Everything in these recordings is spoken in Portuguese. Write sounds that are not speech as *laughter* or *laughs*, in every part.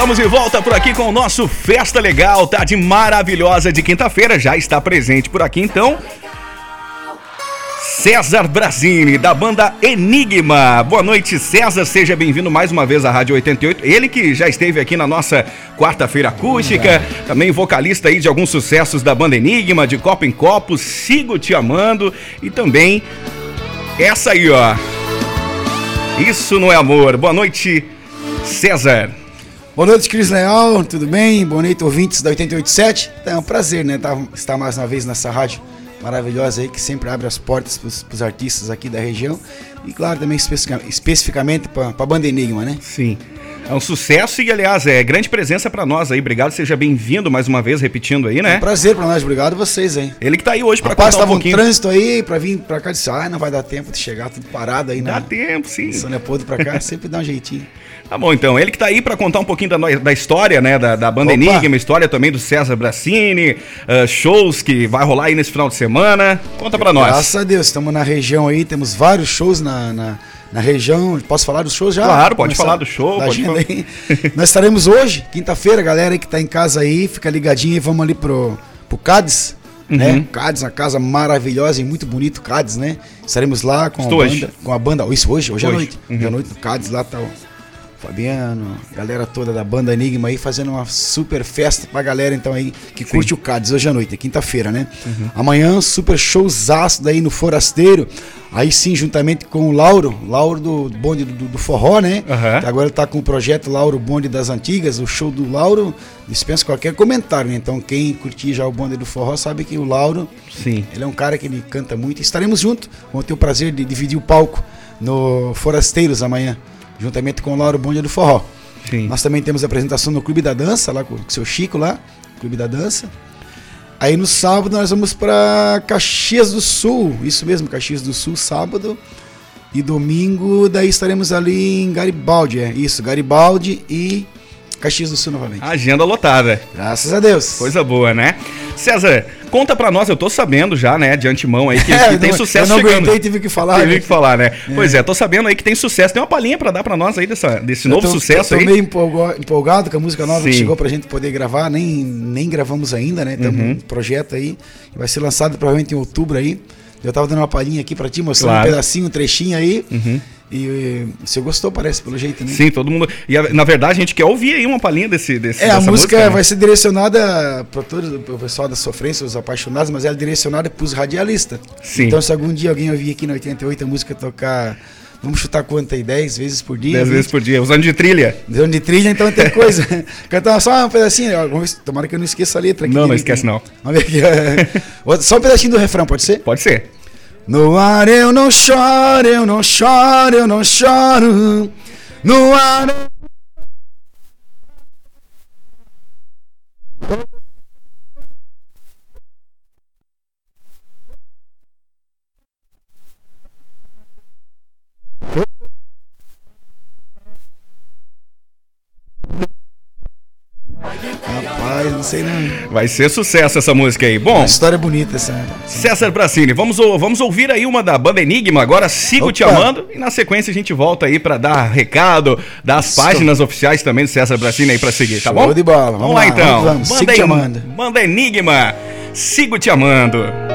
Estamos de volta por aqui com o nosso Festa Legal, tá de maravilhosa de quinta-feira, já está presente por aqui então. César Brasini, da banda Enigma. Boa noite, César. Seja bem-vindo mais uma vez à Rádio 88. Ele que já esteve aqui na nossa quarta-feira acústica, também vocalista aí de alguns sucessos da banda Enigma, de Copo em Copo, Sigo Te Amando e também essa aí, ó. Isso não é amor. Boa noite, César. Boa noite, Cris Leal, tudo bem? Boa noite, ouvintes da 887. É um prazer, né, tá, estar mais uma vez nessa rádio maravilhosa aí, que sempre abre as portas para os artistas aqui da região. E, claro, também especific, especificamente para a Banda Enigma, né? Sim. É um sucesso e, aliás, é grande presença para nós aí. Obrigado, seja bem-vindo mais uma vez, repetindo aí, né? É um prazer para nós, obrigado vocês aí. Ele que tá aí hoje para contar um pouquinho. um trânsito aí para vir para cá, disse, ah, não vai dar tempo de chegar tudo parado aí, né? Dá tempo, sim. Sônia Podre para cá, sempre dá um jeitinho. *laughs* Tá bom, então. Ele que tá aí para contar um pouquinho da, da história, né? Da, da banda Opa. Enigma, história também do César Bracini, uh, shows que vai rolar aí nesse final de semana. Conta para nós. Graças a Deus, estamos na região aí, temos vários shows na, na, na, região. Posso falar dos shows já? Claro, pode falar do show. Pode falar. Nós estaremos hoje, quinta-feira, galera aí que tá em casa aí, fica ligadinho e vamos ali pro, pro Cádiz. Uhum. Né? Cádiz, uma casa maravilhosa e muito bonito, Cádiz, né? Estaremos lá com Estou a banda. Hoje. Com a banda. Isso hoje, hoje, hoje. à noite. Uhum. Hoje à noite, no Cádiz lá tá. Fabiano, galera toda da banda Enigma aí fazendo uma super festa pra galera então aí que Sim. curte o Cádiz hoje à noite, é quinta-feira, né? Uhum. Amanhã, super showzaço daí no Forasteiro. Aí sim, juntamente com o Lauro, Lauro do bonde do, do forró, né? Uhum. Agora ele tá com o projeto Lauro Bonde das Antigas, o show do Lauro dispensa qualquer comentário, né? Então quem curtir já o bonde do forró sabe que o Lauro, sim. ele é um cara que ele canta muito. Estaremos juntos, vamos ter o prazer de dividir o palco no Forasteiros amanhã juntamente com o Lauro Bonde do Forró. Sim. Nós também temos apresentação no Clube da Dança, lá com o seu Chico lá, Clube da Dança. Aí no sábado nós vamos para Caxias do Sul, isso mesmo, Caxias do Sul, sábado. E domingo, daí estaremos ali em Garibaldi, é isso, Garibaldi e Caxias do Sul novamente. Agenda lotada. Graças a Deus. Coisa boa, né? César, conta pra nós, eu tô sabendo já, né, de antemão aí, que, *laughs* é, que tem não, sucesso eu não chegando. aguentei, tive que falar. Tive né? que falar, né? É. Pois é, tô sabendo aí que tem sucesso. Tem uma palhinha pra dar pra nós aí dessa, desse eu novo tô, sucesso eu tô aí. meio empolgado com a música nova Sim. que chegou pra gente poder gravar, nem, nem gravamos ainda, né? Temos uhum. um projeto aí, vai ser lançado provavelmente em outubro aí. Eu tava dando uma palhinha aqui pra ti, mostrando claro. um pedacinho, um trechinho aí. Uhum. E você gostou, parece, pelo jeito, né? Sim, todo mundo. E na verdade a gente quer ouvir aí uma palhinha desse. desse é, a música, música né? vai ser direcionada para todo o pessoal da sofrência, os apaixonados, mas ela é direcionada para os radialistas. Sim. Então, se algum dia alguém ouvir aqui na 88 a música tocar. Vamos chutar quanto aí? 10 vezes por dia? 10 vezes por dia, usando de trilha. Usando de trilha, então tem coisa. *laughs* Cantar só um pedacinho, tomara que eu não esqueça a letra aqui. Não, não esquece não. Vamos ver aqui. *laughs* só um pedacinho do refrão, pode ser? Pode ser. No ar eu não choro, eu não choro, eu não choro. No ar eu... Vai ser sucesso essa música aí. Bom. Uma história bonita essa. César Bracini, vamos, vamos ouvir aí uma da banda Enigma. Agora sigo Opa. te amando. E na sequência a gente volta aí para dar recado das páginas oficiais também do César Bracini aí para seguir, tá Show bom? de bola. Vamos, vamos lá, então. Vamos, vamos. Sigo te amando. Banda Enigma. Sigo te amando.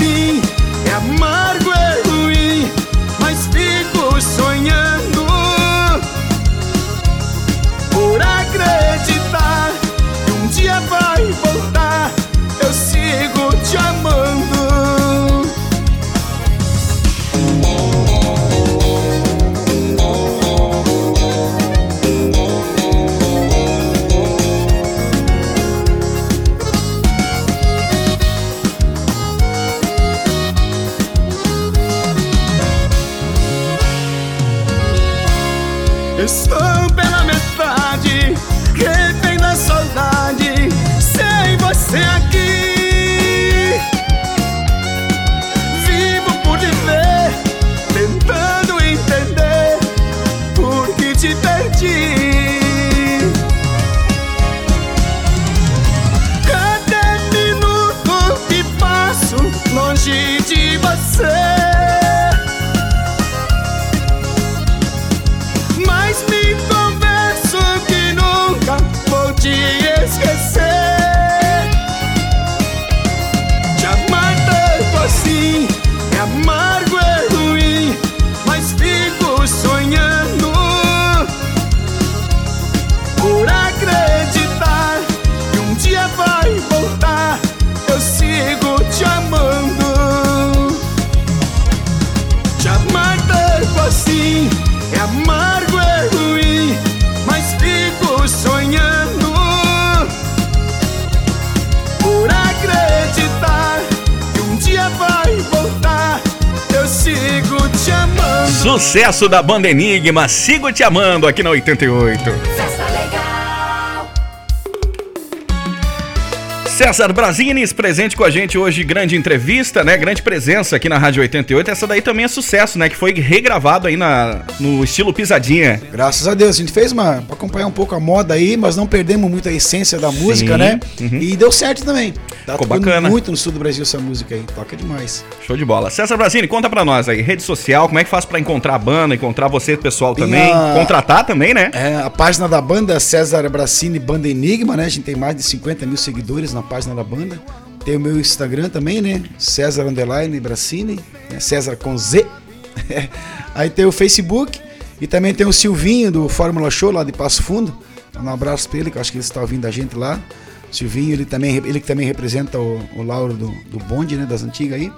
see. Sucesso da banda Enigma, sigo te amando aqui na 88. César Brasines presente com a gente hoje, grande entrevista, né? Grande presença aqui na Rádio 88. Essa daí também é sucesso, né? Que foi regravado aí na, no estilo pisadinha. Graças a Deus, a gente fez uma pra acompanhar um pouco a moda aí, mas não perdemos muito a essência da música, né? uhum. E deu certo também. Tá Ficou bacana. muito no sul do Brasil essa música aí, toca demais. Show de bola. César Brasini, conta pra nós aí, rede social, como é que faz pra encontrar a banda, encontrar você, pessoal Tem também, a- contratar também, né? É, a página da banda César Bracini Banda Enigma, né? A gente tem mais de 50 mil seguidores na página da banda. Tem o meu Instagram também, né? César Underline Bracini, né? César com Z. *laughs* Aí tem o Facebook e também tem o Silvinho do Fórmula Show lá de Passo Fundo. Um abraço pra ele, que eu acho que ele está ouvindo a gente lá. Silvinho, ele também, ele que também representa o, o Lauro do, do bonde, né? Das antigas aí.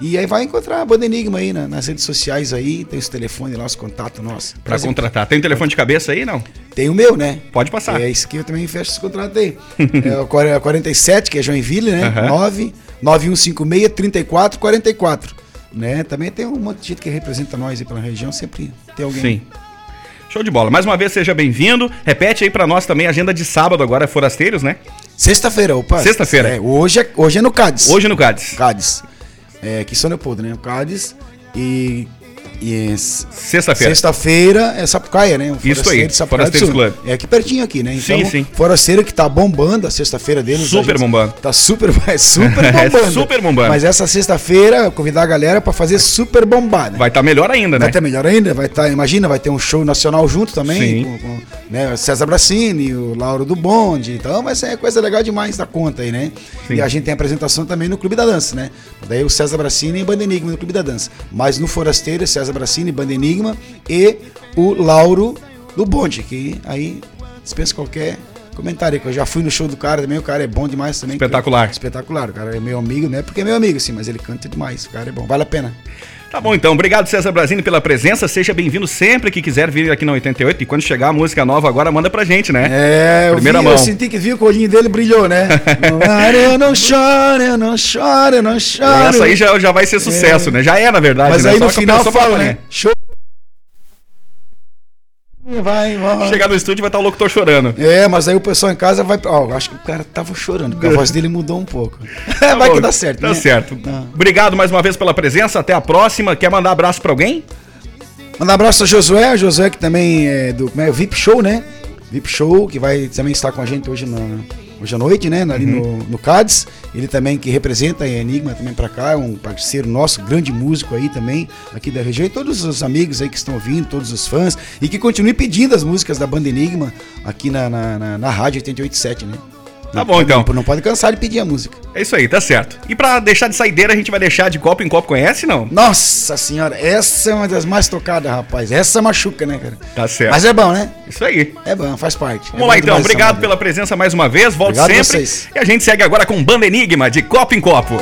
E aí vai encontrar a Banda Enigma aí na- nas redes sociais aí, tem os telefones lá, os contatos nossos. Pra contratar. Tem telefone de cabeça aí, não? Tem o meu, né? Pode passar. É isso que eu também fecho esse contrato aí. *laughs* é o 40 47, que é Joinville, né? Aham. 9 9156 3444. Né? Também tem um monte de gente que representa nós aí pela região, sempre tem alguém. Sim. Show de bola. Mais uma vez, seja bem-vindo. Repete aí pra nós também a agenda de sábado agora, Forasteiros, né? Sexta-feira, opa. Sexta-feira. É, hoje, é, hoje é no Cádiz. Hoje no Cádiz. Cádiz. É, em São Leopoldo, né? O Cádiz. E. Sexta-feira. Sexta-feira é Sapucaia, né? Isso aí, de Sapucaia Forasteiros. Club. É aqui pertinho aqui, né? Então, Sim, sim. Forasteiro que tá bombando a sexta-feira deles. Super bombando. Tá super, *laughs* é super *laughs* bombando. Super bombando. Mas essa sexta-feira, convidar a galera pra fazer super bombada. Vai estar melhor ainda, né? Vai ter melhor ainda, vai estar, imagina, vai ter um show nacional junto também, Sim. com, com, né, o César Bracini, o Lauro do Bonde, então vai ser coisa legal demais da conta aí, né? Sim. E a gente tem apresentação também no Clube da Dança, né? Daí o César Bracini e Banda Enigma no Clube da Dança. Mas no Forasteiro, é César Bracini, Banda Enigma e o Lauro do Bonde, que aí dispensa qualquer comentário, que eu já fui no show do cara também, o cara é bom demais também. Espetacular. Espetacular, o cara é meu amigo, né? Porque é meu amigo, sim, mas ele canta demais, o cara é bom, vale a pena. Tá bom, então. Obrigado, César Brasini, pela presença. Seja bem-vindo sempre que quiser vir aqui na 88. E quando chegar a música nova agora, manda pra gente, né? É, eu, Primeira vi, mão. eu senti que vi que o olhinho dele brilhou, né? *laughs* Eu não choro, eu não choro, eu não choro. Essa aí já, já vai ser sucesso, né? Já é, na verdade. Mas né? aí Só no final fala, fala, né? Show. Vai embora. Chegar no estúdio vai estar o locutor chorando. É, mas aí o pessoal em casa vai. Ó, eu acho que o cara tava chorando, porque a voz dele mudou um pouco. *laughs* Tá vai bom, que dá certo, Tá né? certo. Ah. Obrigado mais uma vez pela presença. Até a próxima. Quer mandar abraço pra alguém? Mandar abraço ao Josué, Josué que também é do como é, VIP Show, né? VIP Show, que vai também estar com a gente hoje, na, hoje à noite, né? Ali Uhum. no, no CADES. Ele também que representa a Enigma também pra cá, é um parceiro nosso, grande músico aí também, aqui da região. E todos os amigos aí que estão ouvindo, todos os fãs, e que continuem pedindo as músicas da banda Enigma aqui na, na, na, na rádio 887, né? Tá bom, então. Não, não pode cansar de pedir a música. É isso aí, tá certo. E pra deixar de saideira, a gente vai deixar de copo em copo, conhece, não? Nossa senhora, essa é uma das mais tocadas, rapaz. Essa machuca, né, cara? Tá certo. Mas é bom, né? Isso aí. É bom, faz parte. Vamos é lá então, obrigado pela presença mais uma vez, volte Obrigado sempre. vocês. E a gente segue agora com Banda Enigma, de copo em copo.